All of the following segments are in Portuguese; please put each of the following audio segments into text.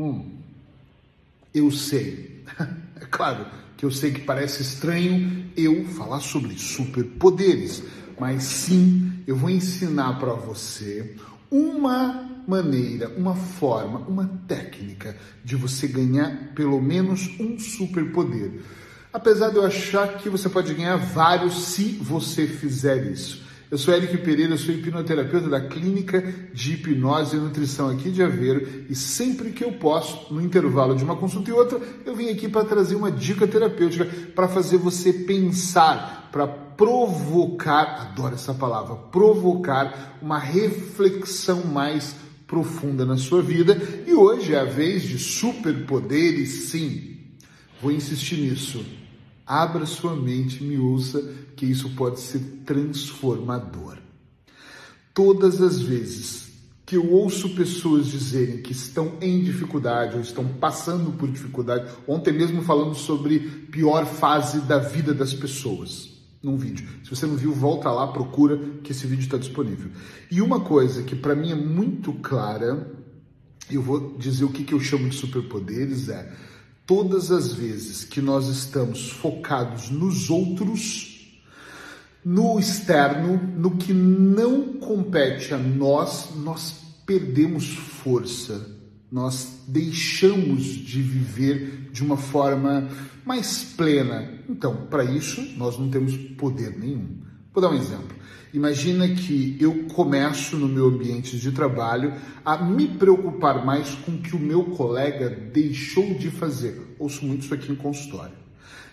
Hum, eu sei. É claro que eu sei que parece estranho eu falar sobre superpoderes, mas sim, eu vou ensinar para você uma maneira, uma forma, uma técnica de você ganhar pelo menos um superpoder. Apesar de eu achar que você pode ganhar vários se você fizer isso. Eu sou Eric Pereira, sou hipnoterapeuta da Clínica de Hipnose e Nutrição aqui de Aveiro e sempre que eu posso, no intervalo de uma consulta e outra, eu vim aqui para trazer uma dica terapêutica para fazer você pensar, para provocar, adoro essa palavra, provocar uma reflexão mais profunda na sua vida. E hoje é a vez de superpoderes, sim. Vou insistir nisso Abra sua mente e me ouça que isso pode ser transformador. Todas as vezes que eu ouço pessoas dizerem que estão em dificuldade ou estão passando por dificuldade, ontem mesmo falando sobre pior fase da vida das pessoas, num vídeo. Se você não viu, volta lá, procura que esse vídeo está disponível. E uma coisa que para mim é muito clara, eu vou dizer o que, que eu chamo de superpoderes, é todas as vezes que nós estamos focados nos outros, no externo, no que não compete a nós, nós perdemos força, nós deixamos de viver de uma forma mais plena. Então, para isso, nós não temos poder nenhum. Vou dar um exemplo. Imagina que eu começo no meu ambiente de trabalho a me preocupar mais com o que o meu colega deixou de fazer. Ouço muito isso aqui em consultório.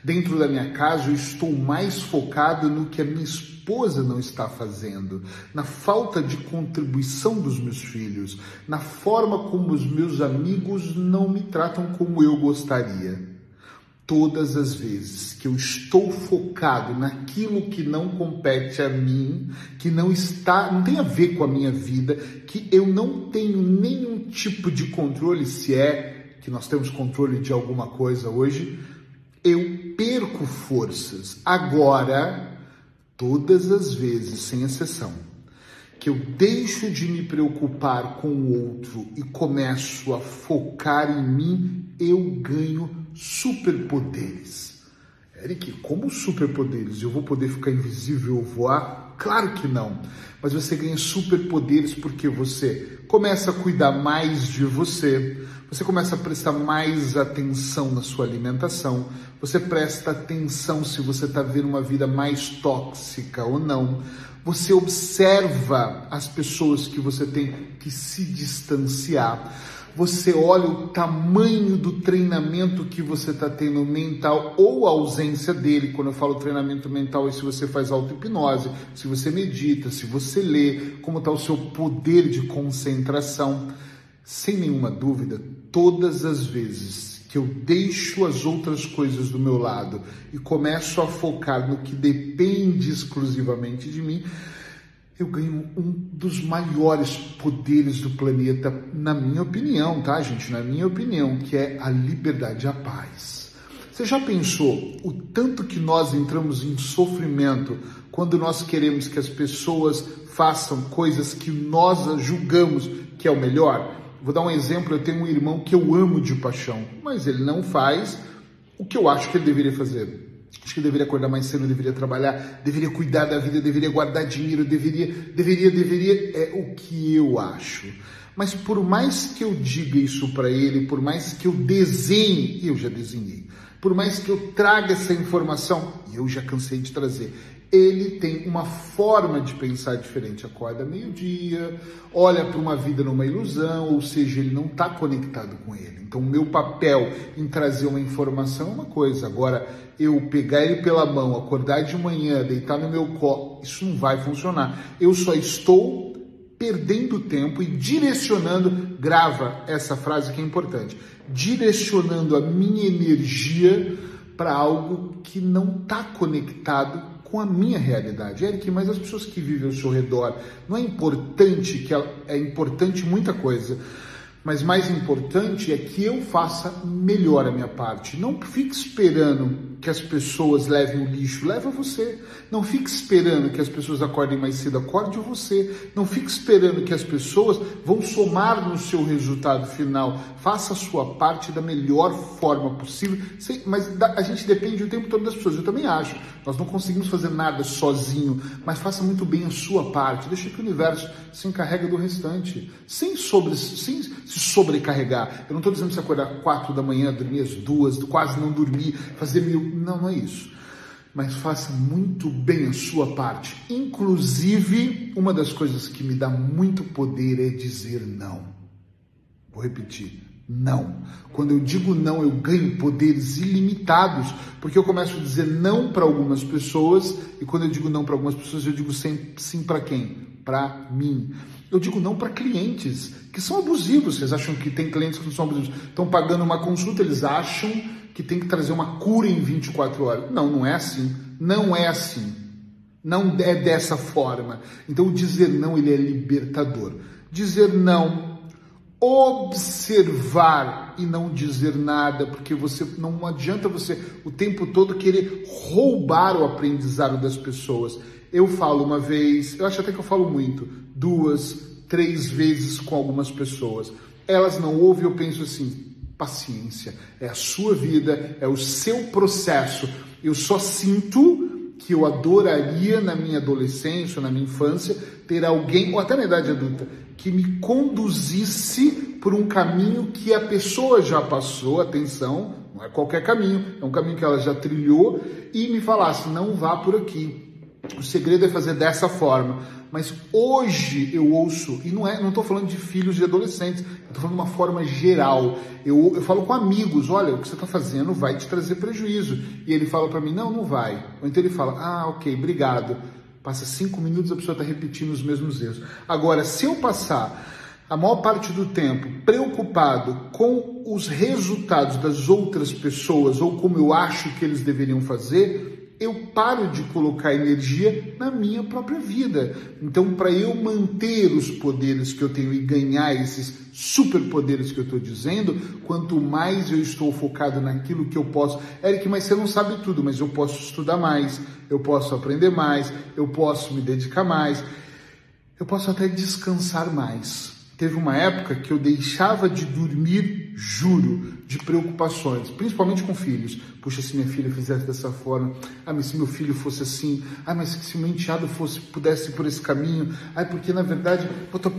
Dentro da minha casa, eu estou mais focado no que a minha esposa não está fazendo, na falta de contribuição dos meus filhos, na forma como os meus amigos não me tratam como eu gostaria todas as vezes que eu estou focado naquilo que não compete a mim, que não está, não tem a ver com a minha vida, que eu não tenho nenhum tipo de controle, se é que nós temos controle de alguma coisa hoje, eu perco forças. Agora, todas as vezes, sem exceção, que eu deixo de me preocupar com o outro e começo a focar em mim, eu ganho superpoderes. Eric, como superpoderes? Eu vou poder ficar invisível ou voar? Claro que não. Mas você ganha superpoderes porque você começa a cuidar mais de você, você começa a prestar mais atenção na sua alimentação, você presta atenção se você está vendo uma vida mais tóxica ou não. Você observa as pessoas que você tem que se distanciar você olha o tamanho do treinamento que você está tendo mental ou a ausência dele. Quando eu falo treinamento mental, é se você faz auto-hipnose, se você medita, se você lê, como está o seu poder de concentração. Sem nenhuma dúvida, todas as vezes que eu deixo as outras coisas do meu lado e começo a focar no que depende exclusivamente de mim, eu ganho um dos maiores poderes do planeta, na minha opinião, tá, gente? Na minha opinião, que é a liberdade e a paz. Você já pensou o tanto que nós entramos em sofrimento quando nós queremos que as pessoas façam coisas que nós julgamos que é o melhor? Vou dar um exemplo: eu tenho um irmão que eu amo de paixão, mas ele não faz o que eu acho que ele deveria fazer. Acho que deveria acordar mais cedo, deveria trabalhar, deveria cuidar da vida, deveria guardar dinheiro, deveria, deveria, deveria. É o que eu acho. Mas por mais que eu diga isso para ele, por mais que eu desenhe, eu já desenhei, por mais que eu traga essa informação, eu já cansei de trazer, ele tem uma forma de pensar diferente. Acorda meio-dia, olha para uma vida numa ilusão, ou seja, ele não está conectado com ele. Então, o meu papel em trazer uma informação é uma coisa. Agora, eu pegar ele pela mão, acordar de manhã, deitar no meu colo, isso não vai funcionar. Eu só estou perdendo tempo e direcionando, grava essa frase que é importante, direcionando a minha energia para algo que não está conectado com a minha realidade. Eric, mas as pessoas que vivem ao seu redor, não é importante que ela, é importante muita coisa, Mas mais importante é que eu faça melhor a minha parte. Não fique esperando que as pessoas levem o lixo, leva você. Não fique esperando que as pessoas acordem mais cedo, acorde você. Não fique esperando que as pessoas vão somar no seu resultado final. Faça a sua parte da melhor forma possível. Mas a gente depende o tempo todo das pessoas. Eu também acho. Nós não conseguimos fazer nada sozinho, mas faça muito bem a sua parte. Deixa que o universo se encarregue do restante, sem, sobre, sem se sobrecarregar. Eu não estou dizendo que você acordar quatro da manhã, dormir às duas, quase não dormir, fazer mil não, não é isso. Mas faça muito bem a sua parte. Inclusive, uma das coisas que me dá muito poder é dizer não. Vou repetir. Não. Quando eu digo não, eu ganho poderes ilimitados, porque eu começo a dizer não para algumas pessoas, e quando eu digo não para algumas pessoas, eu digo sim, sim para quem? Para mim. Eu digo não para clientes que são abusivos. Vocês acham que tem clientes que não são abusivos? Estão pagando uma consulta, eles acham que tem que trazer uma cura em 24 horas. Não, não é assim. Não é assim. Não é dessa forma. Então, dizer não, ele é libertador. Dizer não, observar e não dizer nada, porque você não adianta você o tempo todo querer roubar o aprendizado das pessoas. Eu falo uma vez, eu acho até que eu falo muito, duas, três vezes com algumas pessoas. Elas não ouvem, eu penso assim, paciência, é a sua vida, é o seu processo. Eu só sinto que eu adoraria na minha adolescência, na minha infância, ter alguém, ou até na idade adulta, que me conduzisse por um caminho que a pessoa já passou, atenção, não é qualquer caminho, é um caminho que ela já trilhou, e me falasse, não vá por aqui. O segredo é fazer dessa forma. Mas hoje eu ouço, e não é, não estou falando de filhos de adolescentes, estou falando de uma forma geral. Eu, eu falo com amigos, olha, o que você está fazendo vai te trazer prejuízo. E ele fala para mim, não, não vai. Ou então ele fala, ah, ok, obrigado. Passa cinco minutos, a pessoa está repetindo os mesmos erros. Agora, se eu passar a maior parte do tempo preocupado com os resultados das outras pessoas ou como eu acho que eles deveriam fazer, eu paro de colocar energia na minha própria vida. Então, para eu manter os poderes que eu tenho e ganhar esses superpoderes que eu estou dizendo, quanto mais eu estou focado naquilo que eu posso. Eric, mas você não sabe tudo, mas eu posso estudar mais, eu posso aprender mais, eu posso me dedicar mais, eu posso até descansar mais. Teve uma época que eu deixava de dormir, juro, de preocupações, principalmente com filhos. Puxa, se minha filha fizesse dessa forma, ah, mas se meu filho fosse assim, ah, mas se meu enteado fosse, pudesse ir por esse caminho, ah, porque na verdade, tô...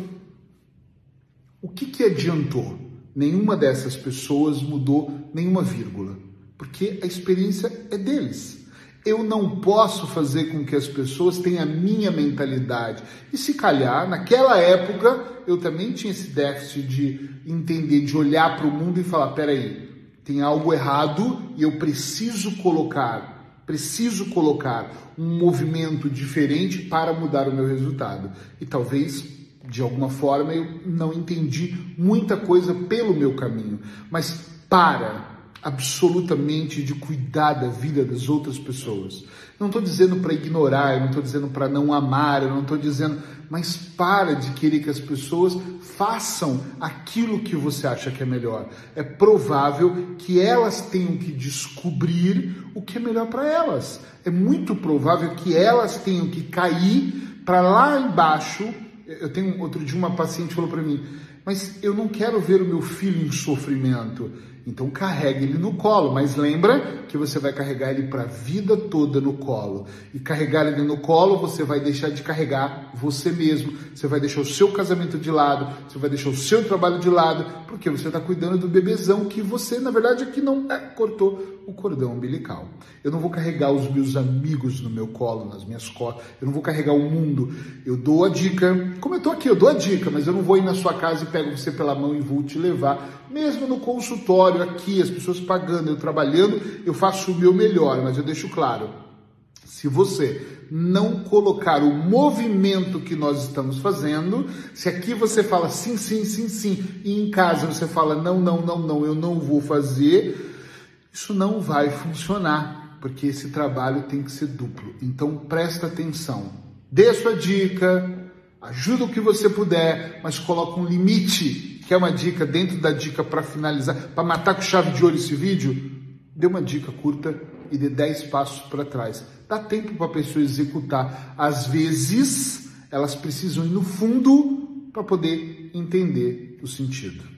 o que que adiantou? Nenhuma dessas pessoas mudou nenhuma vírgula, porque a experiência é deles. Eu não posso fazer com que as pessoas tenham a minha mentalidade. E se calhar, naquela época, eu também tinha esse déficit de entender, de olhar para o mundo e falar: peraí, tem algo errado e eu preciso colocar, preciso colocar um movimento diferente para mudar o meu resultado. E talvez de alguma forma eu não entendi muita coisa pelo meu caminho, mas para absolutamente de cuidar da vida das outras pessoas. Não estou dizendo para ignorar, eu não estou dizendo para não amar, eu não estou dizendo, mas para de querer que as pessoas façam aquilo que você acha que é melhor. É provável que elas tenham que descobrir o que é melhor para elas. É muito provável que elas tenham que cair para lá embaixo. Eu tenho outro dia uma paciente falou para mim, mas eu não quero ver o meu filho em sofrimento. Então carregue ele no colo, mas lembra que você vai carregar ele para a vida toda no colo. E carregar ele no colo, você vai deixar de carregar você mesmo. Você vai deixar o seu casamento de lado, você vai deixar o seu trabalho de lado, porque você está cuidando do bebezão que você, na verdade, aqui não é, cortou o cordão umbilical. Eu não vou carregar os meus amigos no meu colo, nas minhas costas. Eu não vou carregar o mundo. Eu dou a dica, como eu estou aqui, eu dou a dica, mas eu não vou ir na sua casa e pego você pela mão e vou te levar mesmo no consultório aqui, as pessoas pagando, eu trabalhando, eu faço o meu melhor, mas eu deixo claro, se você não colocar o movimento que nós estamos fazendo, se aqui você fala sim, sim, sim, sim, e em casa você fala não, não, não, não, eu não vou fazer, isso não vai funcionar, porque esse trabalho tem que ser duplo. Então presta atenção, dê sua dica, Ajuda o que você puder, mas coloca um limite. Que é uma dica dentro da dica para finalizar, para matar com chave de ouro esse vídeo? Dê uma dica curta e dê 10 passos para trás. Dá tempo para a pessoa executar. Às vezes, elas precisam ir no fundo para poder entender o sentido.